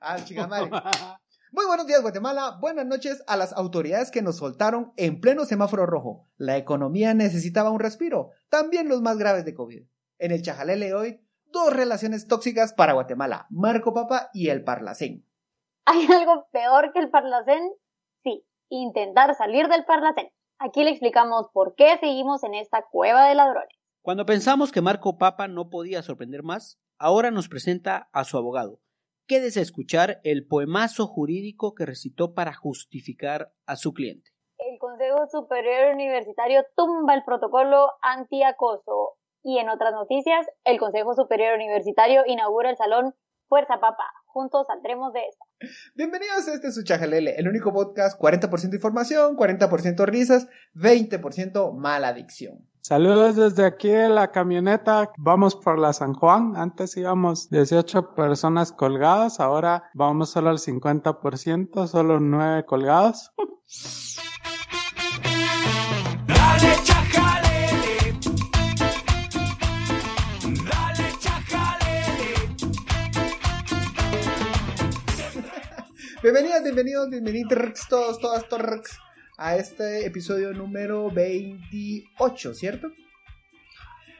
ah, chica madre. Muy buenos días, Guatemala. Buenas noches a las autoridades que nos soltaron en pleno semáforo rojo. La economía necesitaba un respiro, también los más graves de COVID. En el Chajalele hoy, dos relaciones tóxicas para Guatemala, Marco Papa y el Parlacén. ¿Hay algo peor que el Parlacén? Sí, intentar salir del Parlacén. Aquí le explicamos por qué seguimos en esta cueva de ladrones. Cuando pensamos que Marco Papa no podía sorprender más, ahora nos presenta a su abogado, quédese a escuchar el poemazo jurídico que recitó para justificar a su cliente. El Consejo Superior Universitario tumba el protocolo antiacoso y en otras noticias, el Consejo Superior Universitario inaugura el salón Fuerza Papa. Juntos saldremos de esta. Bienvenidos a este su Chajalele, el único podcast 40% información, 40% risas, 20% mala adicción. Saludos desde aquí de la camioneta. Vamos por la San Juan. Antes íbamos 18 personas colgadas. Ahora vamos solo al 50%, solo 9 colgados. Dale Bienvenidas, bienvenidos, bienvenidos todos, todas, todas a este episodio número 28, ¿cierto?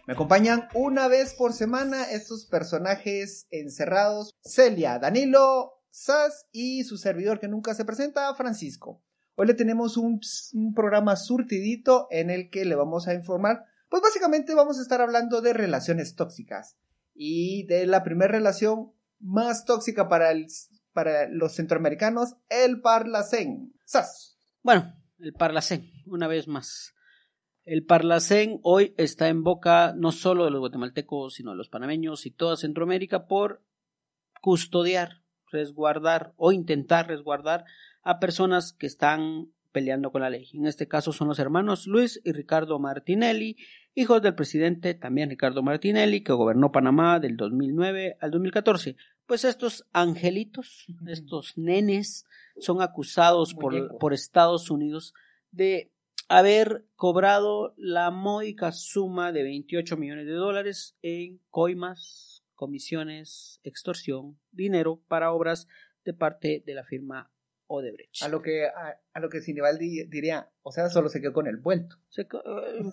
Me acompañan una vez por semana estos personajes encerrados, Celia, Danilo, Sas y su servidor que nunca se presenta, Francisco. Hoy le tenemos un, un programa surtidito en el que le vamos a informar, pues básicamente vamos a estar hablando de relaciones tóxicas y de la primera relación más tóxica para, el, para los centroamericanos, el Parlacén. Sas. Bueno, el Parlacén, una vez más. El Parlacén hoy está en boca no solo de los guatemaltecos, sino de los panameños y toda Centroamérica por custodiar, resguardar o intentar resguardar a personas que están peleando con la ley. En este caso son los hermanos Luis y Ricardo Martinelli, hijos del presidente también Ricardo Martinelli, que gobernó Panamá del 2009 al 2014. Pues estos angelitos, estos nenes, son acusados por, por Estados Unidos de haber cobrado la módica suma de 28 millones de dólares en coimas, comisiones, extorsión, dinero para obras de parte de la firma Odebrecht. A lo que, a, a lo que Sinibaldi diría, o sea, solo se quedó con el vuelto. Se eh,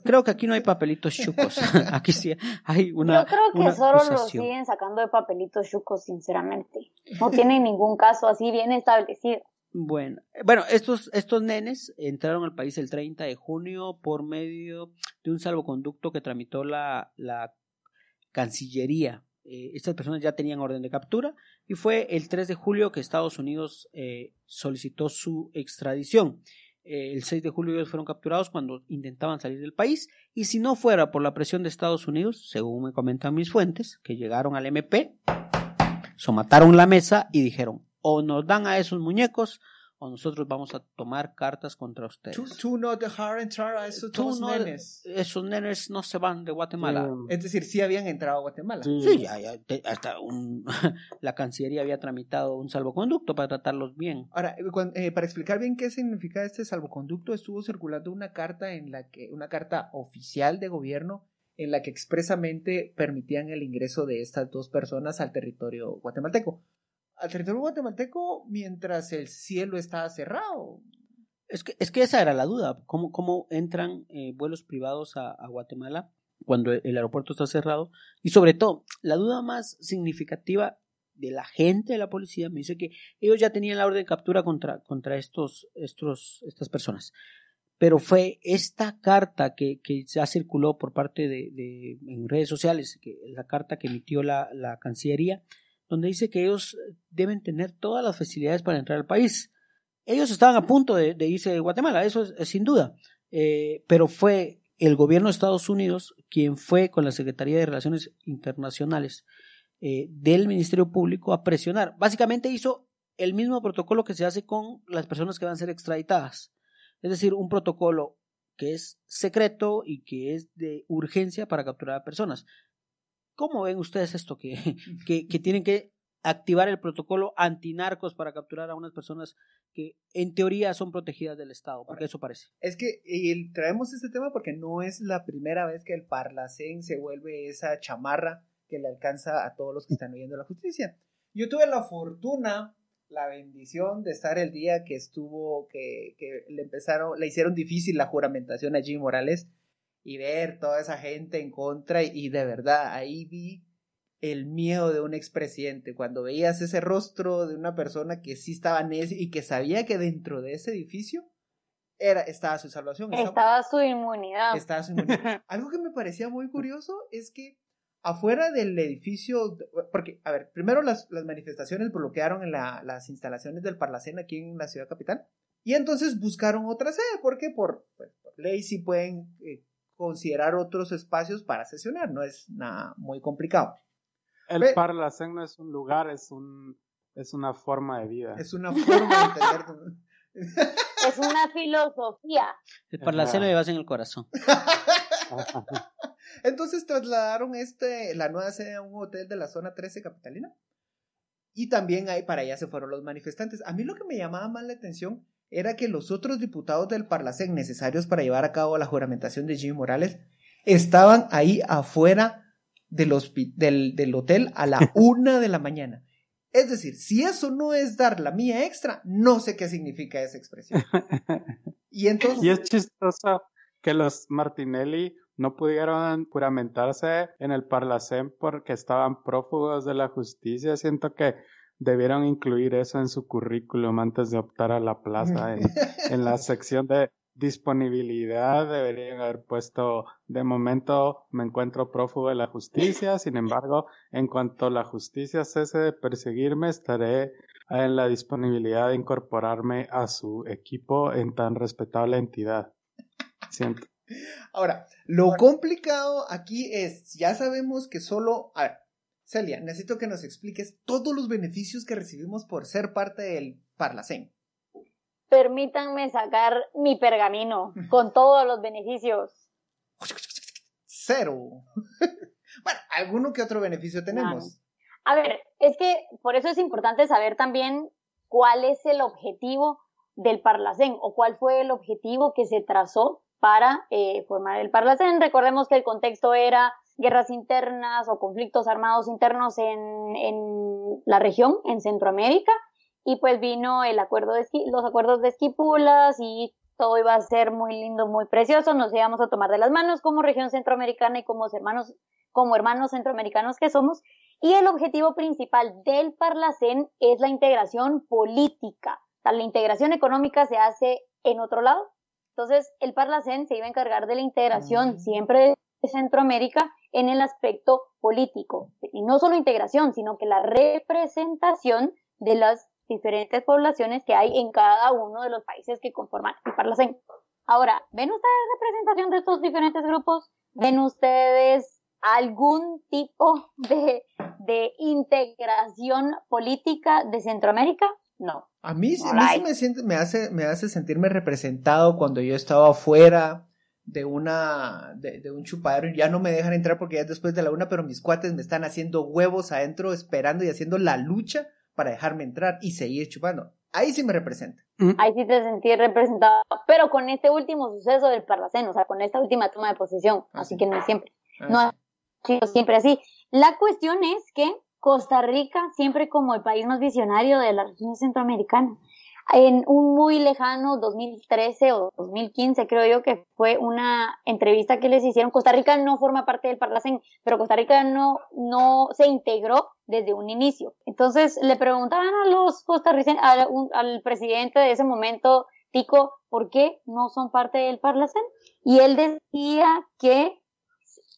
creo que aquí no hay papelitos chucos. aquí sí hay una. Yo creo que una solo lo siguen sacando de papelitos chucos, sinceramente. No tienen ningún caso así bien establecido. Bueno, eh, bueno, estos, estos nenes entraron al país el 30 de junio por medio de un salvoconducto que tramitó la, la Cancillería. Eh, estas personas ya tenían orden de captura y fue el 3 de julio que Estados Unidos eh, solicitó su extradición. Eh, el 6 de julio ellos fueron capturados cuando intentaban salir del país y si no fuera por la presión de Estados Unidos, según me comentan mis fuentes, que llegaron al MP, somataron la mesa y dijeron o nos dan a esos muñecos o nosotros vamos a tomar cartas contra ustedes. Tú, tú no dejar entrar a esos Tú dos no- nenes. Esos nenes no se van de Guatemala. Mm, Es decir, sí habían entrado a Guatemala. sí. Sí, ya, ya, te- hasta un, la Cancillería había tramitado un salvoconducto para tratarlos bien. Ahora, eh, eh, para explicar bien qué significa este salvoconducto, estuvo circulando una carta en la que, una carta oficial de gobierno en la que expresamente permitían el ingreso de estas dos personas al territorio guatemalteco. Al territorio guatemalteco mientras el cielo estaba cerrado. Es que, es que esa era la duda. ¿Cómo, cómo entran eh, vuelos privados a, Guatemala cuando el aeropuerto está cerrado? Y sobre todo, la duda más significativa de la gente de la policía me dice que ellos ya tenían la orden de captura contra, contra estos, estos, estas personas. Pero fue esta carta que, que ya circuló por parte de, de- en redes sociales, que la carta que emitió la, la Cancillería, donde dice que ellos deben tener todas las facilidades para entrar al país. Ellos estaban a punto de, irse de Guatemala, eso es, es sin duda, Eh, pero fue el gobierno de Estados Unidos quien fue con la Secretaría de Relaciones Internacionales eh, del Ministerio Público a presionar. Básicamente hizo el mismo protocolo que se hace con las personas que van a ser extraditadas. Es decir, un protocolo que es secreto y que es de urgencia para capturar a personas. ¿Cómo ven ustedes esto? Que, que, que tienen que activar el protocolo antinarcos para capturar a unas personas que en teoría son protegidas del Estado, porque eso parece. Es que y traemos este tema porque no es la primera vez que el Parlacén se vuelve esa chamarra que le alcanza a todos los que están huyendo de la justicia. Yo tuve la fortuna, la bendición de estar el día que estuvo, que, que le empezaron, le hicieron difícil la juramentación a Jimmy Morales y ver toda esa gente en contra y, y de verdad ahí vi el miedo de un expresidente, cuando veías ese rostro de una persona que sí estaba necio y que sabía que dentro de ese edificio era, estaba su salvación. estaba- Estaba su inmunidad. estaba su inmunidad. Algo que me parecía muy curioso es que afuera del edificio, porque, a ver, primero las, las manifestaciones bloquearon en la- las instalaciones del Parlacén aquí en la ciudad capital, y entonces buscaron otra sede, porque por, pues, por ley sí pueden eh, considerar otros espacios para sesionar, no es nada muy complicado. El Ve- Parlacén no es un lugar, es un es una forma de vida. Es una forma de entender. Es una filosofía. El parlacén lo llevas en el corazón. Entonces trasladaron este, la nueva sede a un hotel de la zona 13 capitalina. Y también ahí para allá se fueron los manifestantes. A mí lo que me llamaba más la atención era que los otros diputados del Parlacén necesarios para llevar a cabo la juramentación de Jimmy Morales estaban ahí afuera del, del hotel a la una de la mañana. Es decir, si eso no es dar la mía extra, no sé qué significa esa expresión. Y entonces... Y es chistoso que los Martinelli no pudieron juramentarse en el Parlacén porque estaban prófugos de la justicia. Siento que debieron incluir eso en su currículum antes de optar a la plaza. En, en la sección de disponibilidad deberían haber puesto, de momento me encuentro prófugo de la justicia, sin embargo, en cuanto la justicia cese de perseguirme, estaré en la disponibilidad de incorporarme a su equipo en tan respetable entidad. Siento. Ahora, lo complicado aquí es, ya sabemos que solo, a ver, Celia, necesito que nos expliques todos los beneficios que recibimos por ser parte del Parlacén. Permítanme sacar mi pergamino con todos los beneficios. Cero. bueno, alguno que otro beneficio tenemos. A ver, es que por eso es importante saber también cuál es el objetivo del Parlacén o cuál fue el objetivo que se trazó para eh, formar el Parlacén. Recordemos que el contexto era guerras internas o conflictos armados internos en, en la región, en Centroamérica, y pues vino el acuerdo de los acuerdos de Esquipulas y todo iba a ser muy lindo, muy precioso, nos íbamos a tomar de las manos como región centroamericana y como hermanos, como hermanos centroamericanos que somos, y el objetivo principal del Parlacén es la integración política. O sea, la integración económica se hace en otro lado. Entonces, el Parlacén se iba a encargar de la integración Mm. siempre de Centroamérica en el aspecto político. Y no solo integración, sino que la representación de las diferentes poblaciones que hay en cada uno de los países que conforman el Parlacén. Ahora, ¿ven ustedes representación de estos diferentes grupos? ¿Ven ustedes algún tipo de, de integración política de Centroamérica? No. A mí, a mí Alright. sí me, hace, me hace sentirme representado cuando yo estaba afuera de una de, de un chupadero y ya no me dejan entrar porque ya es después de la una, pero mis cuates me están haciendo huevos adentro esperando y haciendo la lucha para dejarme entrar y seguir chupando. Ahí sí me representa. Ahí sí te sentí representado, pero con este último suceso del Parlacén, o sea, con esta última toma de posesión, Ah, así sí. que no es siempre. Ah, No ha sido siempre así. La cuestión es que Costa Rica, siempre como el país más visionario de la región centroamericana, en un muy lejano 2013 o 2015, creo yo que fue una entrevista que les hicieron. Costa Rica no forma parte del Parlacén, pero Costa Rica no, no se integró desde un inicio. Entonces le preguntaban a los costarricenses, al presidente de ese momento, Tico, ¿por qué no son parte del Parlacén? Y él decía que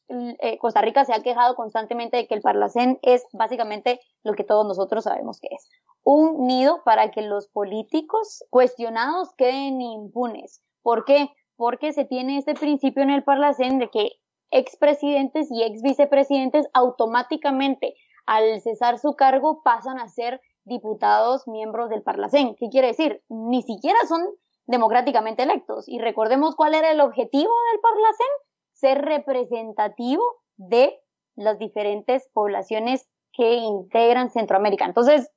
eh, Costa Rica se ha quejado constantemente de que el Parlacén es básicamente lo que todos nosotros sabemos que es. Un nido para que los políticos cuestionados queden impunes. ¿Por qué? Porque se tiene este principio en el Parlacén de que expresidentes y ex vicepresidentes automáticamente al cesar su cargo pasan a ser diputados miembros del Parlacén. ¿Qué quiere decir? Ni siquiera son democráticamente electos. Y recordemos cuál era el objetivo del Parlacén ser representativo de las diferentes poblaciones que integran Centroamérica. Entonces,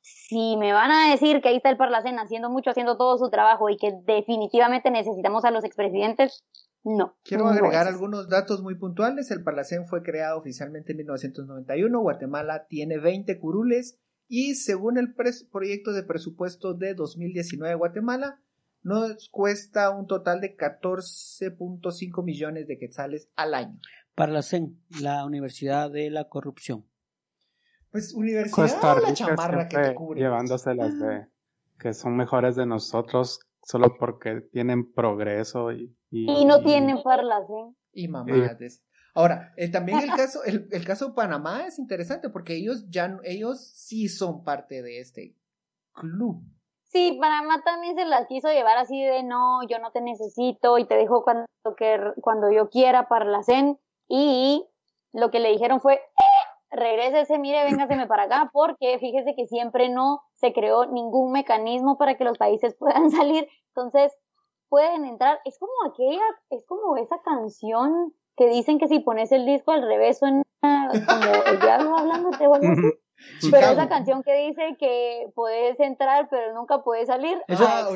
si me van a decir que ahí está el Parlacén haciendo mucho, haciendo todo su trabajo y que definitivamente necesitamos a los expresidentes, no. Quiero no agregar es. algunos datos muy puntuales. El Parlacén fue creado oficialmente en 1991. Guatemala tiene 20 curules y según el proyecto de presupuesto de 2019 de Guatemala, nos cuesta un total de 14.5 millones de quetzales al año. Para la CEN, la Universidad de la Corrupción. Pues universidad Costa o la Rica chamarra que te cubre. llevándoselas de que son mejores de nosotros solo porque tienen progreso y, Y no tienen parlacén. Y mamadas. Ahora, eh, también el caso, el, el caso de Panamá es interesante porque ellos ya, ellos sí son parte de este club. Sí, Panamá también se las quiso llevar así de no, yo no te necesito y te dejo cuando, que, cuando yo quiera parlacén. Y lo que le dijeron fue, "Eh, regrésese, mire, véngaseme para acá, porque fíjese que siempre no se creó ningún mecanismo para que los países puedan salir. Entonces, pueden entrar. Es como aquella, es como esa canción que dicen que si pones el disco al revés suena como el diablo hablándote o algo así. Pero Chicago. esa canción que dice que puedes entrar pero nunca puedes salir. Eso- ah,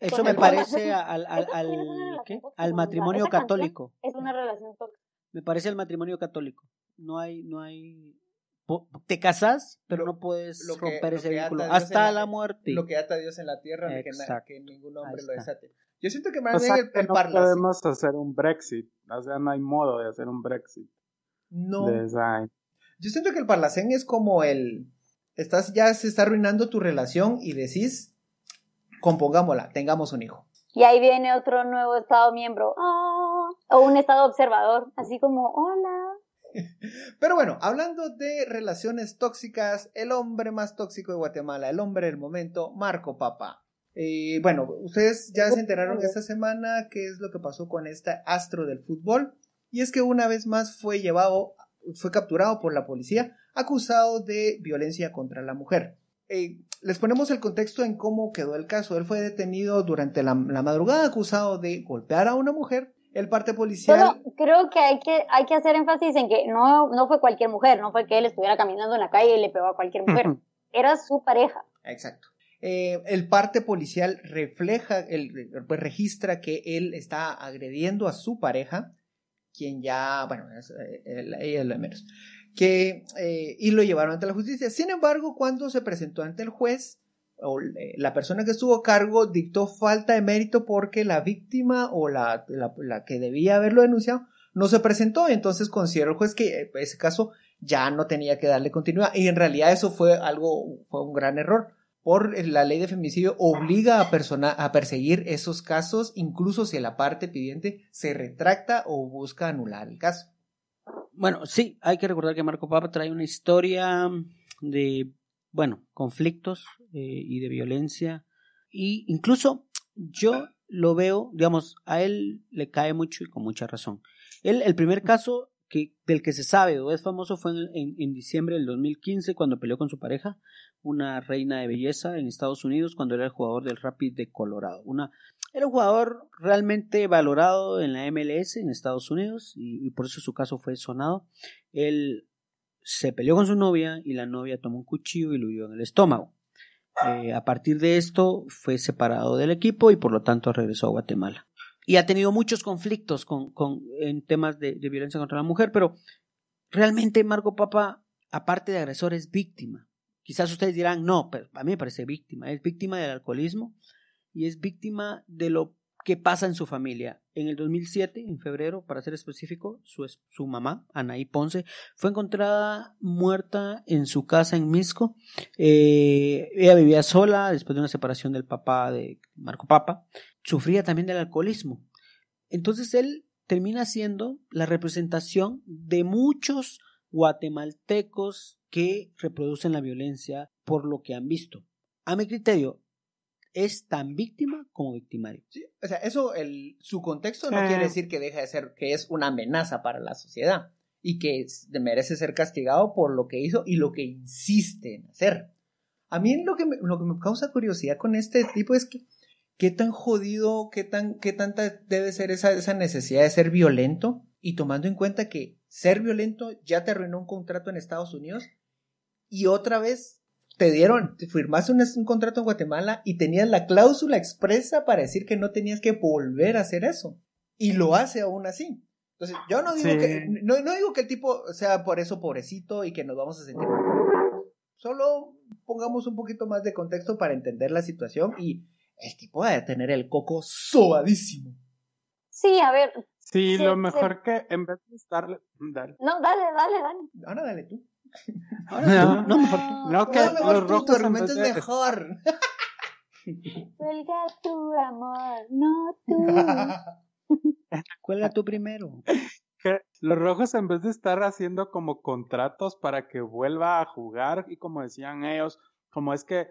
Eso- me el parece al, al, al, matrimonio católico. Es una relación tóxica. Me parece al matrimonio católico. No hay, no hay. Te casas, pero Lo- no puedes lo que- romper lo ese vínculo Dios en hasta la- la muerte. Lo que ata Dios en la tierra, que, que ningún hombre lo desate. Yo siento que O más sea bien el, el no podemos hacer un Brexit. O sea, no hay modo de hacer un Brexit. No. De esa- Yo siento que el parlacén es como el. Estás, ya se está arruinando tu relación y decís, compongámosla, tengamos un hijo. Y ahí viene otro nuevo estado miembro. Ah, o un estado observador. Así como, hola. Pero bueno, hablando de relaciones tóxicas, el hombre más tóxico de Guatemala, el hombre del momento, Marco Papa. Eh, bueno, ustedes ya se enteraron esta semana qué es lo que pasó con esta astro del fútbol. Y es que una vez más fue llevado, fue capturado por la policía, acusado de violencia contra la mujer. Eh, les ponemos el contexto en cómo quedó el caso. Él fue detenido durante la madrugada acusado de golpear a una mujer. El parte policial. Creo que hay que hay que hacer énfasis en que no, no fue cualquier mujer, no fue que él estuviera caminando en la calle y le pegó a cualquier mujer. Era su pareja. Exacto. Eh, el parte policial refleja, el, pues registra que él está agrediendo a su pareja, quien ya, bueno, es, eh, el- ella es lo de menos, que, eh, y lo llevaron ante la justicia. Sin embargo, cuando se presentó ante el juez, o, eh, la persona que estuvo a cargo dictó falta de mérito porque la víctima o la, la, que debía haberlo denunciado no se presentó, entonces consideró el juez que eh, ese caso ya no tenía que darle continuidad. Y en realidad eso fue algo, fue un gran error. Por la ley de femicidio obliga a, persona, a perseguir esos casos, incluso si la parte pidiente se retracta o busca anular el caso. Bueno, sí, hay que recordar que Marco Papa trae una historia de, bueno, conflictos eh, y de violencia. Y incluso yo lo veo, digamos, a él le cae mucho y con mucha razón. Él, el primer caso que, del que se sabe o es famoso fue en, en, en diciembre del 2015 cuando peleó con su pareja, una reina de belleza en Estados Unidos cuando era el jugador del Rapid de Colorado. Una, era un jugador realmente valorado en la MLS en Estados Unidos y, y por eso su caso fue sonado. Él se peleó con su novia y la novia tomó un cuchillo y lo hirió en el estómago. Eh, a partir de esto fue separado del equipo y por lo tanto regresó a Guatemala. Y ha tenido muchos conflictos con, con, en temas de, de violencia contra la mujer, pero realmente Marco Papa, aparte de agresor, es víctima. Quizás ustedes dirán, no, pero a mí me parece víctima. Es víctima del alcoholismo y es víctima de lo que pasa en su familia. En el 2007, en febrero, para ser específico, su, su mamá, Anaí Ponce, fue encontrada muerta en su casa en Misco. Eh, ella vivía sola después de una separación del papá de Marco Papa. Sufría también del alcoholismo. Entonces él termina siendo la representación de muchos guatemaltecos que reproducen la violencia por lo que han visto. A mi criterio, es tan víctima como victimario. Sí, o sea, eso, el, su contexto no quiere decir que deja de ser, que es una amenaza para la sociedad y que es- merece ser castigado por lo que hizo y lo que insiste en hacer. A mí lo que me, lo que me causa curiosidad con este tipo es que qué tan jodido, qué tan, qué tanta debe ser esa, esa necesidad de ser violento y tomando en cuenta que ser violento ya te arruinó un contrato en Estados Unidos y otra vez te dieron, te firmaste un, un, contrato en Guatemala y tenías la cláusula expresa para decir que no tenías que volver a hacer eso. Y lo hace aún así. Entonces, yo no digo Sí. que, no, no digo que el tipo sea por eso pobrecito y que nos vamos a sentir mal. Solo pongamos un poquito más de contexto para entender la situación y el tipo debe tener el coco sobadísimo. Sí, a ver. Sí, Se- lo se- mejor que en vez de estarle... Dale. No, dale, dale, dale. Ahora dale tú. Ahora tú, no, mejor. No, que No, mejor los tu rojos vez es mejor. Cuelga tu amor, no tú. Cuelga tú primero. que los rojos en vez de estar haciendo como contratos para que vuelva a jugar y como decían ellos, como es que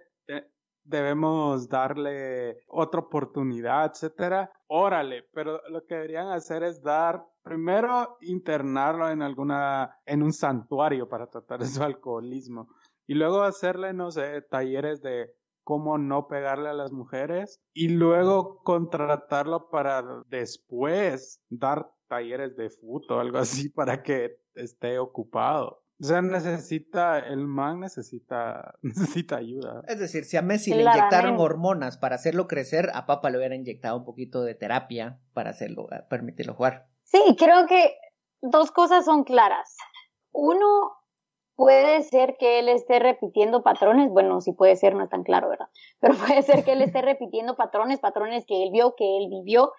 debemos darle otra oportunidad, etcétera, órale, pero lo que deberían hacer es dar primero internarlo en alguna en un santuario para tratar su alcoholismo y luego hacerle no sé, talleres de cómo no pegarle a las mujeres y luego contratarlo para después dar talleres de fútbol o algo así para que esté ocupado. O sea, necesita, el man necesita, necesita ayuda. Es decir, si a Messi le Claramente. inyectaron hormonas para hacerlo crecer, a Papa le hubiera inyectado un poquito de terapia para hacerlo, eh, permitirlo jugar. Sí, creo que dos cosas son claras. Uno, puede ser que él esté repitiendo patrones, bueno, sí puede ser, no es tan claro, ¿verdad? Pero puede ser que él esté repitiendo patrones, patrones que él vio, que él vivió,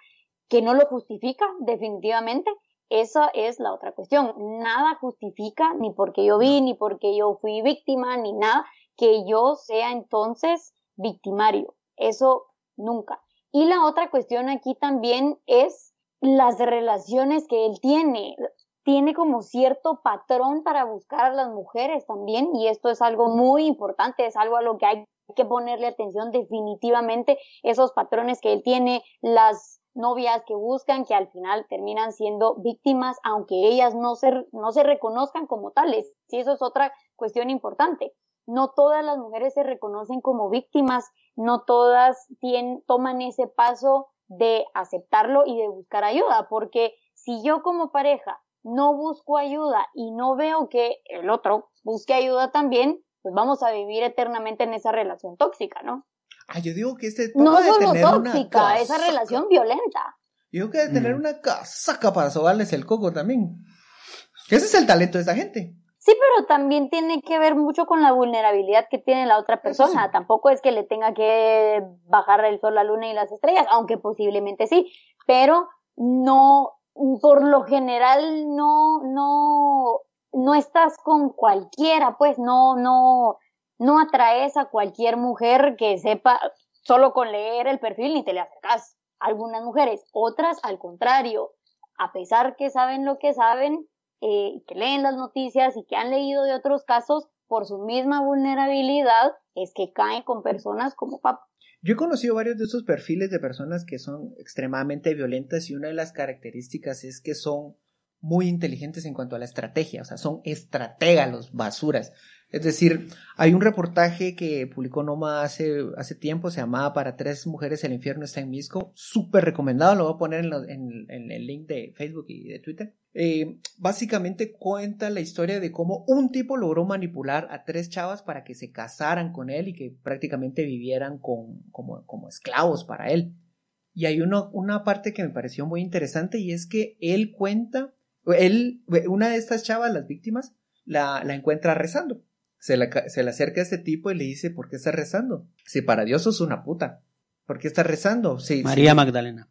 que no lo justifica definitivamente. Esa es la otra cuestión. Nada justifica, ni porque yo vi, ni porque yo fui víctima, ni nada, que yo sea entonces victimario. Eso nunca. Y la otra cuestión aquí también es las relaciones que él tiene. Tiene como cierto patrón para buscar a las mujeres también y esto es algo muy importante, es algo a lo que hay que ponerle atención definitivamente, esos patrones que él tiene, las novias que buscan, que al final terminan siendo víctimas, aunque ellas no se, no se reconozcan como tales. Y eso es otra cuestión importante. No todas las mujeres se reconocen como víctimas, no todas tienen, toman ese paso de aceptarlo y de buscar ayuda, porque si yo como pareja no busco ayuda y no veo que el otro busque ayuda también, pues vamos a vivir eternamente en esa relación tóxica, ¿no? Ah, yo digo que este No debe solo tener una tóxica, esa casaca. relación violenta. Yo creo que debe tener Mm. una casaca para sobarles el coco también. Ese es el talento de esta gente. Sí, pero también tiene que ver mucho con la vulnerabilidad que tiene la otra persona. sí. Tampoco es que le tenga que bajar el sol, la luna y las estrellas, aunque posiblemente sí, pero no, por lo general no, no, no estás con cualquiera, pues no, no, no atraes a cualquier mujer que sepa solo con leer el perfil ni te le acercas. Algunas mujeres, otras al contrario, a pesar que saben lo que saben, eh, que leen las noticias y que han leído de otros casos, por su misma vulnerabilidad, es que caen con personas como Papa. Yo he conocido varios de esos perfiles de personas que son extremadamente violentas y una de las características es que son muy inteligentes en cuanto a la estrategia, o sea, son estrategas los basuras. Es decir, hay un reportaje que publicó Noma hace, hace tiempo, se llamaba Para tres mujeres el infierno está en Misco, súper recomendado, lo voy a poner en el link de Facebook y de Twitter. Eh, básicamente cuenta la historia de cómo un tipo logró manipular a tres chavas para que se casaran con él y que prácticamente vivieran con, como, como esclavos para él. Y hay uno, una parte que me pareció muy interesante y es que él cuenta, él, una de estas chavas, las víctimas, la, la encuentra rezando. Se, la, se le acerca a este tipo y le dice, ¿por qué estás rezando? Si para Dios sos una puta. ¿Por qué estás rezando? Sí, María sí. Magdalena.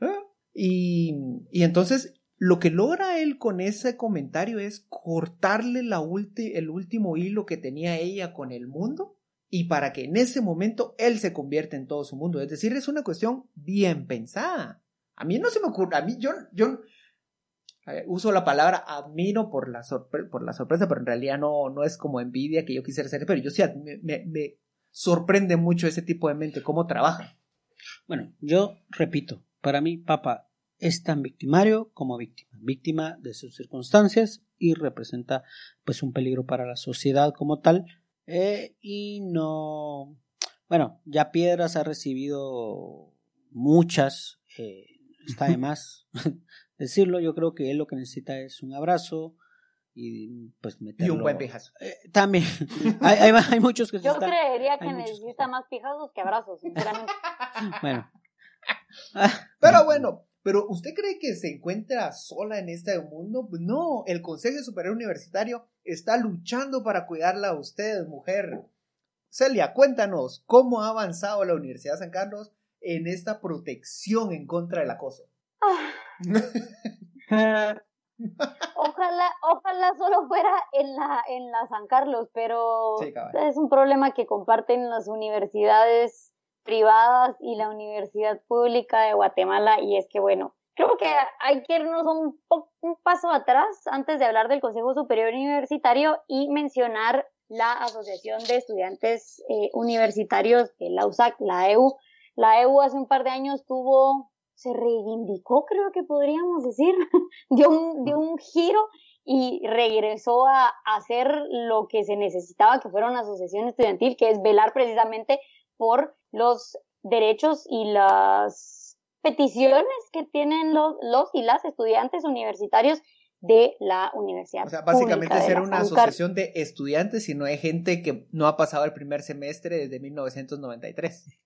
Ah, Y, y entonces lo que logra él con ese comentario es cortarle la ulti- el último hilo que tenía ella con el mundo y para que en ese momento él se convierta en todo su mundo. Es decir, es una cuestión bien pensada. A mí no se me ocurre, a mí yo, yo eh, uso la palabra admiro por la, por la sorpresa, pero en realidad no, no es como envidia que yo quisiera hacer, pero yo sí me- me sorprende mucho ese tipo de mente, cómo trabaja. Bueno, yo repito, para mí Papa es tan victimario como víctima, víctima de sus circunstancias y representa pues un peligro para la sociedad como tal eh, y no, bueno, ya Piedras ha recibido muchas, eh, está de más decirlo, yo creo que él lo que necesita es un abrazo y pues Y meterlo. un buen pijazo. Eh, también, hay, hay, hay muchos que se Yo están- creería que necesita más pijazos que abrazos, sinceramente. Bueno. Pero bueno, pero ¿usted cree que se encuentra sola en este mundo? Pues No, el Consejo Superior Universitario está luchando para cuidarla a usted, mujer. Celia, cuéntanos cómo ha avanzado la Universidad de San Carlos en esta protección en contra del acoso. Ah, ojalá, ojalá solo fuera en la, en la San Carlos, pero Sí, es un problema que comparten las universidades privadas y la Universidad Pública de Guatemala y es que bueno, creo que hay que irnos un, un paso atrás antes de hablar del Consejo Superior Universitario y mencionar la Asociación de Estudiantes eh, Universitarios de la USAC, la EU. La EU hace un par de años tuvo, se reivindicó, creo que podríamos decir, dio un, dio un giro y regresó a, a hacer lo que se necesitaba, que fuera una asociación estudiantil, que es velar precisamente por los derechos y las peticiones que tienen los, los y las estudiantes universitarios de la universidad. O sea, básicamente de ser una asociación de estudiantes y no hay gente que no ha pasado el primer semestre desde 1993.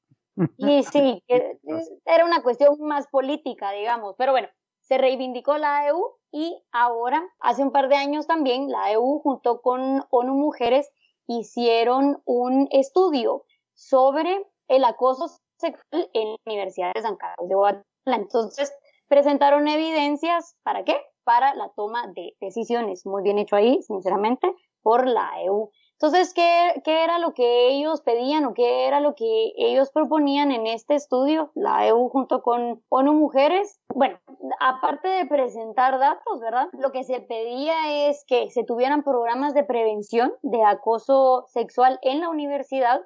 Y sí, era una cuestión más política, digamos, pero bueno, se reivindicó la EU y ahora, hace un par de años también, la EU junto con ONU Mujeres hicieron un estudio sobre el acoso sexual en la Universidad de San Carlos de Guatemala. Entonces, presentaron evidencias, ¿para qué? Para la toma de decisiones. Muy bien hecho ahí, sinceramente, por la EU. Entonces, ¿qué, ¿qué era lo que ellos pedían o qué era lo que ellos proponían en este estudio, la EU junto con ONU Mujeres? Bueno, aparte de presentar datos, ¿verdad? Lo que se pedía es que se tuvieran programas de prevención de acoso sexual en la universidad,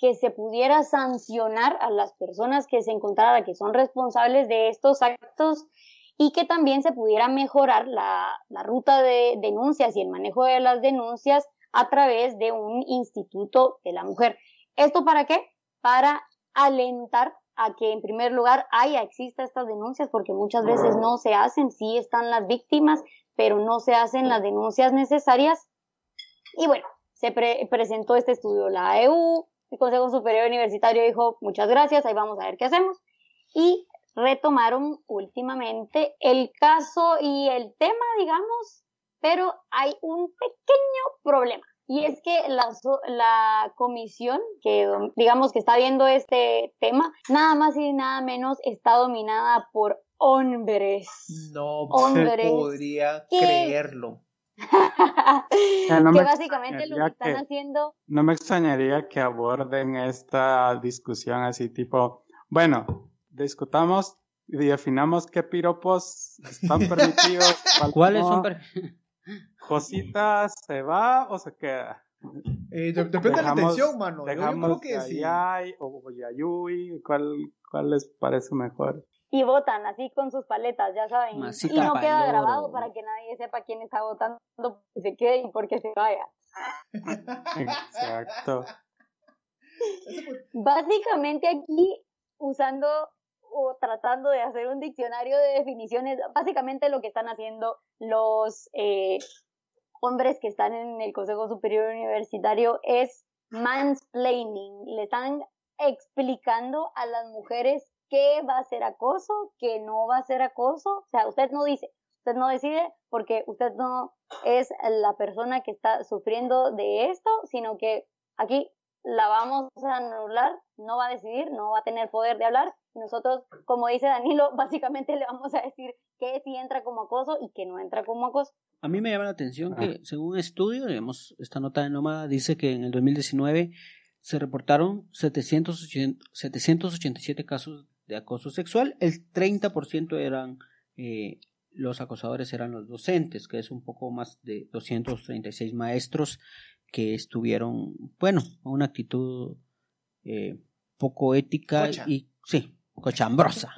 que se pudiera sancionar a las personas que se encontrara que son responsables de estos actos y que también se pudiera mejorar la, la ruta de denuncias y el manejo de las denuncias a través de un instituto de la mujer. ¿Esto para qué? Para alentar a que en primer lugar haya, exista estas denuncias, porque muchas veces no se hacen, sí están las víctimas, pero no se hacen las denuncias necesarias. Y bueno, se pre- presentó este estudio la EU, el Consejo Superior Universitario dijo, muchas gracias, ahí vamos a ver qué hacemos. Y retomaron últimamente el caso y el tema, digamos, pero hay un pequeño problema. Y es que la, comisión que, digamos, que está viendo este tema, nada más y nada menos está dominada por hombres. No Hombres. podría creerlo. No que me básicamente lo que están que- haciendo No me extrañaría que aborden esta discusión así tipo, bueno, discutamos y definamos qué piropos están permitidos. cuál ¿Cuáles no. son? per- Josita se va o se queda. Eh, de- depende de la intención, mano. Yo, Dejamos creo que sí. O Yayuy, ¿cuál, ¿cuál les parece mejor? y votan así con sus paletas, ya saben. Masita y no queda grabado para que nadie sepa quién está votando, porque se quede y porque se vaya. Exacto. Básicamente aquí, usando o tratando de hacer un diccionario de definiciones, básicamente lo que están haciendo los eh, hombres que están en el Consejo Superior Universitario es mansplaining. Le están explicando a las mujeres qué va a ser acoso, qué no va a ser acoso. O sea, usted no dice, usted no decide porque usted no es la persona que está sufriendo de esto, sino que aquí la vamos a anular, no va a decidir, no va a tener poder de hablar. Nosotros, como dice Danilo, básicamente le vamos a decir que sí entra como acoso y que no entra como acoso. A mí me llama la atención Ah. que, según un estudio, digamos, esta nota de Nómada dice que en el 2019 se reportaron 780 787 casos de acoso sexual. El 30% eran, eh, los acosadores eran los docentes, que es un poco más de 236 maestros que estuvieron, bueno, una actitud eh, poco ética y, sí, cochambrosa.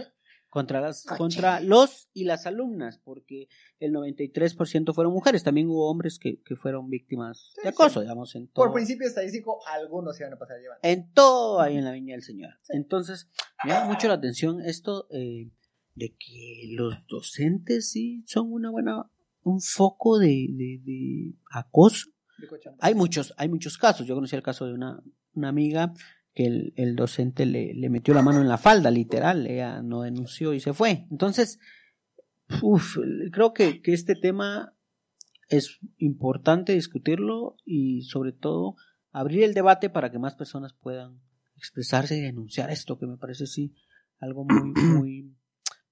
Contra, las, Coche. contra los y las alumnas, porque el 93% fueron mujeres, también hubo hombres que, que fueron víctimas de acoso, sí. digamos, en todo, Por principio estadístico, algunos se van a pasar llevando. en todo ahí en la viña del Señor. Entonces, me llama mucho la atención esto eh, de que los docentes sí son una buena, un foco de, de, de acoso. de. Hay muchos, hay muchos casos. Yo conocí el caso de una, una amiga que el, el docente le, le metió la mano en la falda, literal. Ella no denunció y se fue. Entonces, uf, creo que, que este tema es importante discutirlo y sobre todo abrir el debate para que más personas puedan expresarse y denunciar esto, que me parece sí algo muy, muy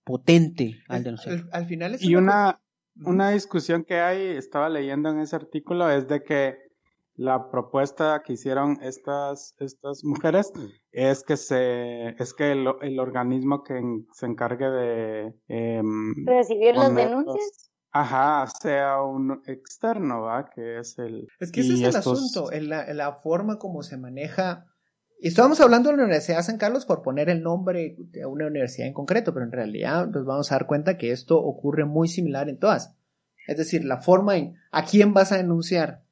potente al denunciar. Al, al final es Y una una, una discusión que hay, estaba leyendo en ese artículo, es de que la propuesta que hicieron estas, estas mujeres es que se, es que el, el organismo que en- se encargue de em, Recibir las denuncias. Ajá, sea un externo, ¿va? Que es el... Es que ese es el estos- asunto, en la, en la forma como se maneja. Y estábamos hablando de la Universidad de San Carlos por poner el nombre de una universidad en concreto, pero en realidad nos vamos a dar cuenta que esto ocurre muy similar en todas. Es decir, la forma en a quién vas a denunciar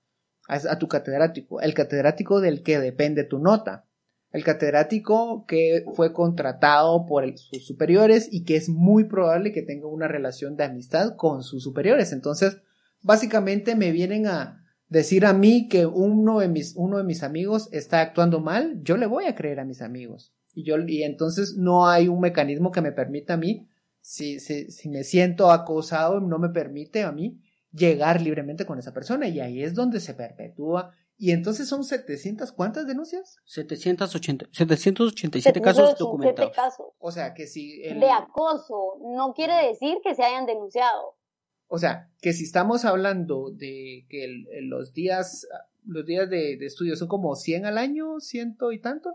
a, tu catedrático, el catedrático del que depende tu nota, el catedrático que fue contratado por sus superiores y que es muy probable que tenga una relación de amistad con sus superiores. Entonces, básicamente me vienen a decir a mí que uno de mis, uno de mis amigos está actuando mal, yo le voy a creer a mis amigos. Y yo, y entonces no hay un mecanismo que me permita a mí, si, si, si me siento acosado, no me permite a mí llegar libremente con esa persona. Y ahí es donde se perpetúa. Y entonces son 700, ¿cuántas denuncias? 780, 787 casos 787 documentados. casos O sea, que si... el- de acoso. No quiere decir que se hayan denunciado. O sea, que si estamos hablando de que el- los días, los días de, de estudio son como 100 al año, ciento y tanto,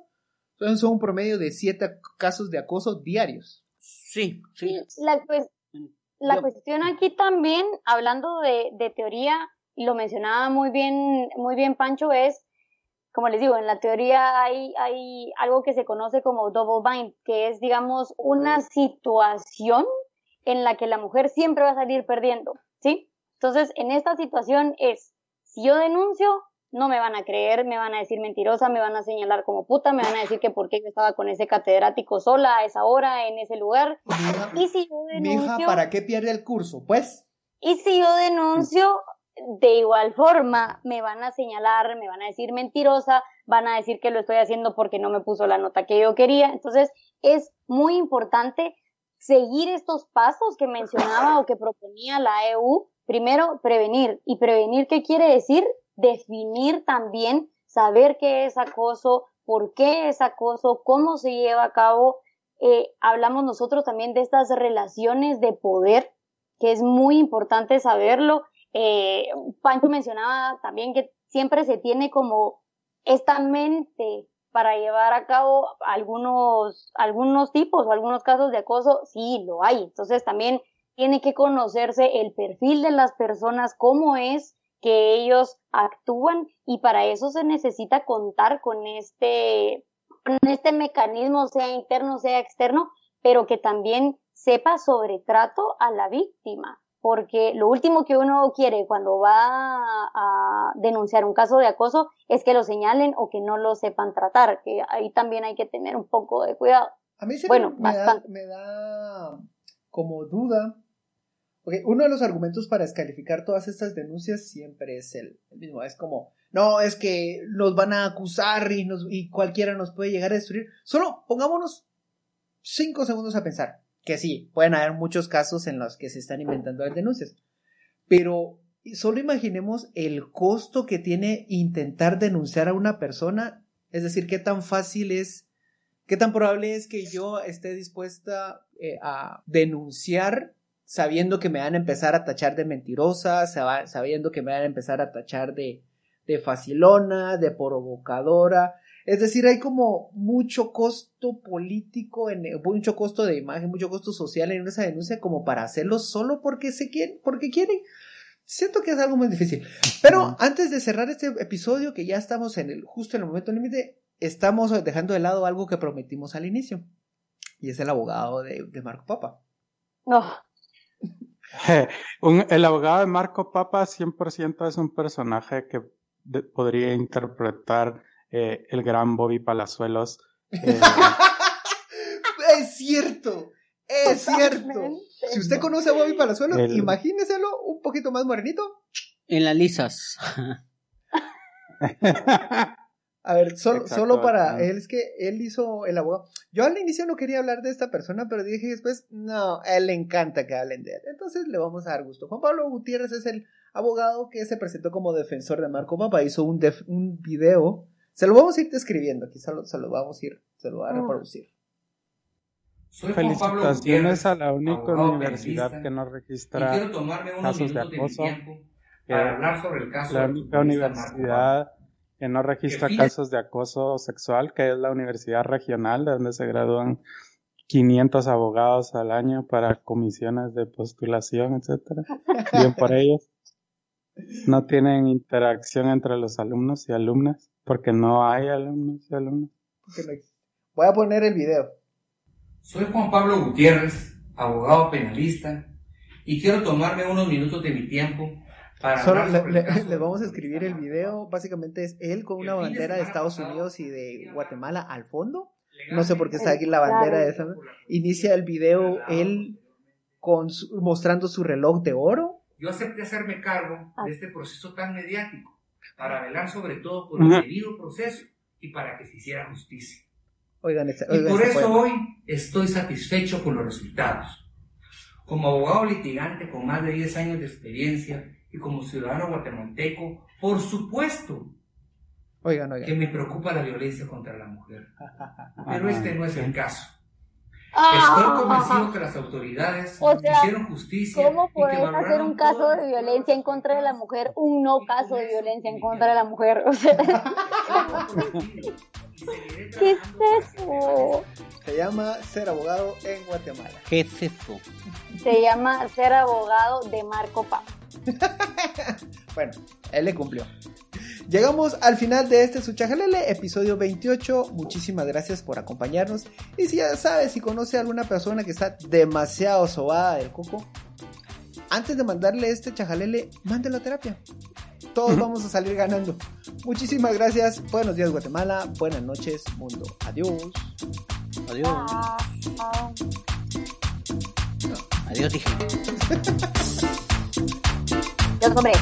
entonces son un promedio de 7 casos de acoso diarios. Sí, sí. La, pues, la Yo- cuestión aquí también, hablando de, de teoría, y lo mencionaba muy bien, muy bien Pancho, es, como les digo, en la teoría hay, hay algo que se conoce como double bind, que es, digamos, una situación en la que la mujer siempre va a salir perdiendo, ¿sí? Entonces, en esta situación es, si yo denuncio, no me van a creer, me van a decir mentirosa, me van a señalar como puta, me van a decir que por qué yo estaba con ese catedrático sola a esa hora, en ese lugar. Y si yo denuncio, ¿para qué pierde el curso? Pues, y si yo denuncio, de igual forma, me van a señalar, me van a decir mentirosa, van a decir que lo estoy haciendo porque no me puso la nota que yo quería. Entonces, es muy importante seguir estos pasos que mencionaba o que proponía la EU. Primero, prevenir. ¿Y prevenir qué quiere decir? Definir también, saber qué es acoso, por qué es acoso, cómo se lleva a cabo. Eh, hablamos nosotros también de estas relaciones de poder que es muy importante saberlo. Eh, Pancho mencionaba también que siempre se tiene como esta mente para llevar a cabo algunos, algunos tipos o algunos casos de acoso, sí, lo hay. Entonces también tiene que conocerse el perfil de las personas, cómo es que ellos actúan y para eso se necesita contar con este, con este mecanismo, sea interno, sea externo, pero que también sepa sobre trato a la víctima, porque lo último que uno quiere cuando va a denunciar un caso de acoso es que lo señalen o que no lo sepan tratar, que ahí también hay que tener un poco de cuidado. a mí Bueno, da, me da como duda. Uno de los argumentos para descalificar todas estas denuncias siempre es el, el mismo. Es como, no, es que nos van a acusar y, nos, y cualquiera nos puede llegar a destruir. Solo pongámonos cinco segundos a pensar que sí, pueden haber muchos casos en los que se están inventando las denuncias. Pero solo imaginemos el costo que tiene intentar denunciar a una persona. Es decir, qué tan fácil es, qué tan probable es que yo esté dispuesta eh, a denunciar sabiendo que me van a empezar a tachar de mentirosa, sab- sabiendo que me van a empezar a tachar de, de facilona, de provocadora. Es decir, hay como mucho costo político, en, mucho costo de imagen, mucho costo social en esa denuncia como para hacerlo solo porque se quieren, porque quieren. Siento que es algo muy difícil. Pero antes de cerrar este episodio, que ya estamos en el, justo en el momento límite, estamos dejando de lado algo que prometimos al inicio. Y es el abogado de, de Marco Papa. No, Un- el abogado de Marco Papa 100% es un personaje que de- podría interpretar eh, el gran Bobby Palazuelos. eh, es cierto, es cierto. Si usted conoce a Bobby Palazuelo, El- imagíneselo un poquito más morenito. En las lisas. A ver, solo, Exacto, solo para él, es que él hizo el abogado. Yo al inicio no quería hablar de esta persona, pero dije después, no, a él le encanta que hablen de él. Entonces le vamos a dar gusto. Juan Pablo Gutiérrez es el abogado que se presentó como defensor de Marco Papa. Hizo un, def- un video. Se lo vamos a ir describiendo, quizá lo, se lo vamos a ir, se lo va a Mm. reproducir. Soy Juan Pablo Gutiérrez, a la única abogado universidad que no registra quiero tomarme unos casos de minutos de mi acoso, para hablar sobre el caso la única universidad que no registra casos de acoso sexual, que es la Universidad Regional, de donde se gradúan 500 abogados al año para comisiones de postulación, etcétera. Bien por ellos. No tienen interacción entre los alumnos y alumnas, porque no hay alumnos y alumnas. Voy a poner el video. Soy Juan Pablo Gutiérrez, abogado penalista, y quiero tomarme unos minutos de mi tiempo para Solo le- le- vamos a escribir el video. Básicamente es él con una bandera de Estados Unidos y de Guatemala al fondo. No sé por qué está aquí la bandera de esa. Inicia el video él con su- mostrando su reloj de oro. Yo acepté hacerme cargo de este proceso tan mediático para velar sobre todo por el debido proceso y para que se hiciera justicia. Oigan, este, Y oigan por eso hoy estoy satisfecho con los resultados. Como abogado litigante con más de 10 años de experiencia y como ciudadano guatemalteco, por supuesto Oigan, que me preocupa la violencia contra la mujer. Pero este no es el caso. Ah, Estoy convencido que las autoridades O sea, hicieron justicia. ¿Cómo puedes hacer un caso de violencia en contra de la mujer un no caso de violencia en contra de la mujer? O sea, ¿qué es eso? Se llama ser abogado en Guatemala. ¿Qué es eso? Se llama ser abogado de Marco Papa. Bueno, él le cumplió. Llegamos al final de este Suchajalele, episodio 28. Muchísimas gracias por acompañarnos. Y si ya sabes, si conoce a alguna persona que está demasiado sobada del coco, antes de mandarle este chajalele, mándelo a terapia. Todos vamos a salir ganando. Muchísimas gracias. Buenos días, Guatemala. Buenas noches, mundo. Adiós. Adiós. Ah, ah. Adiós, dije. Adiós, hombre.